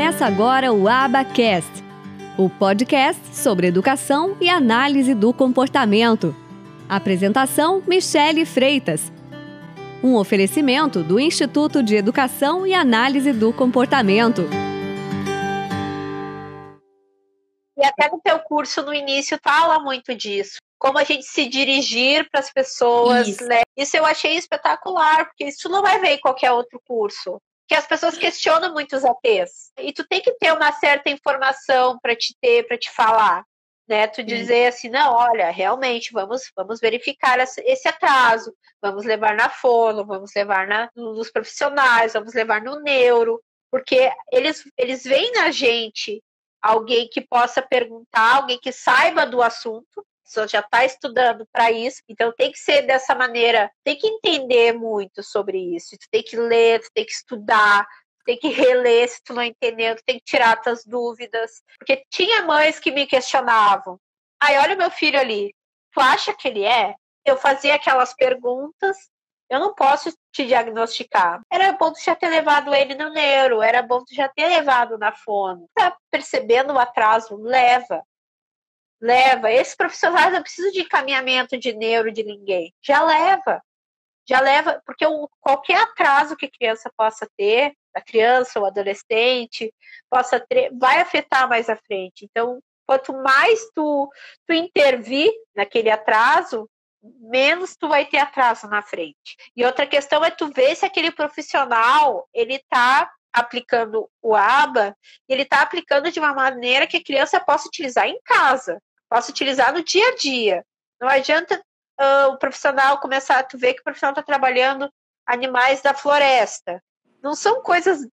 Começa agora o Abacast, o podcast sobre educação e análise do comportamento. Apresentação: Michele Freitas. Um oferecimento do Instituto de Educação e Análise do Comportamento. E até no teu curso no início fala muito disso. Como a gente se dirigir para as pessoas, Isso. né? Isso eu achei espetacular, porque isso não vai ver em qualquer outro curso. Que as pessoas questionam muito os APs. E tu tem que ter uma certa informação para te ter, para te falar. Né, tu dizer assim, não, olha, realmente, vamos, vamos verificar esse atraso, vamos levar na fono, vamos levar na, nos profissionais, vamos levar no neuro, porque eles, eles veem na gente alguém que possa perguntar, alguém que saiba do assunto, pessoa já está estudando para isso, então tem que ser dessa maneira, tem que entender muito sobre isso, tu tem que ler, tu tem que estudar, tu tem que reler se tu não entendeu, tu tem que tirar tuas dúvidas, porque tinha mães que me questionavam, ai, olha o meu filho ali, tu acha que ele é? Eu fazia aquelas perguntas, eu não posso te diagnosticar. Era bom tu já ter levado ele no neuro, era bom tu já ter levado na fono. Tá percebendo o atraso? Leva. Leva. Esses profissionais não precisam de encaminhamento de neuro de ninguém. Já leva. Já leva, porque o, qualquer atraso que a criança possa ter, a criança ou adolescente, possa ter, vai afetar mais à frente. Então, quanto mais tu, tu intervir naquele atraso, menos tu vai ter atraso na frente. E outra questão é tu ver se aquele profissional ele está aplicando o ABA, ele está aplicando de uma maneira que a criança possa utilizar em casa, possa utilizar no dia a dia. Não adianta uh, o profissional começar, tu ver que o profissional está trabalhando animais da floresta. Não são coisas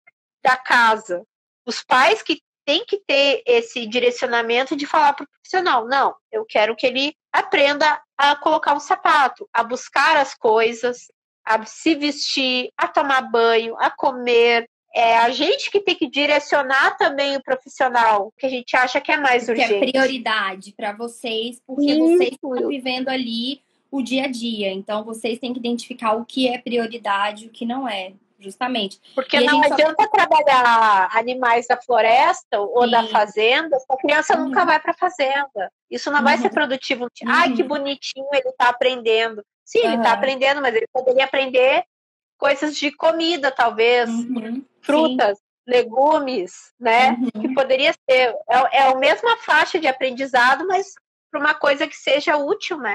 da casa. Os pais que têm que ter esse direcionamento de falar para o profissional, não, eu quero que ele aprenda a colocar um sapato, a buscar as coisas, a se vestir, a tomar banho, a comer. É a gente que tem que direcionar também o profissional, que a gente acha que é mais que urgente. é prioridade para vocês, porque Isso. vocês estão vivendo ali o dia a dia. Então, vocês têm que identificar o que é prioridade e o que não é, justamente. Porque E não gente só- adianta trabalhar animais da floresta ou da Sim. fazenda, se a criança nunca Uhum. vai para a fazenda. Isso não vai Uhum. ser produtivo. Ai, que Uhum. bonitinho ele está aprendendo. Sim, ele está aprendendo, mas ele poderia aprender coisas de comida, talvez, Uhum. frutas, legumes, né? Uhum. Que poderia ser. É, é a mesma faixa de aprendizado, mas para uma coisa que seja útil, né?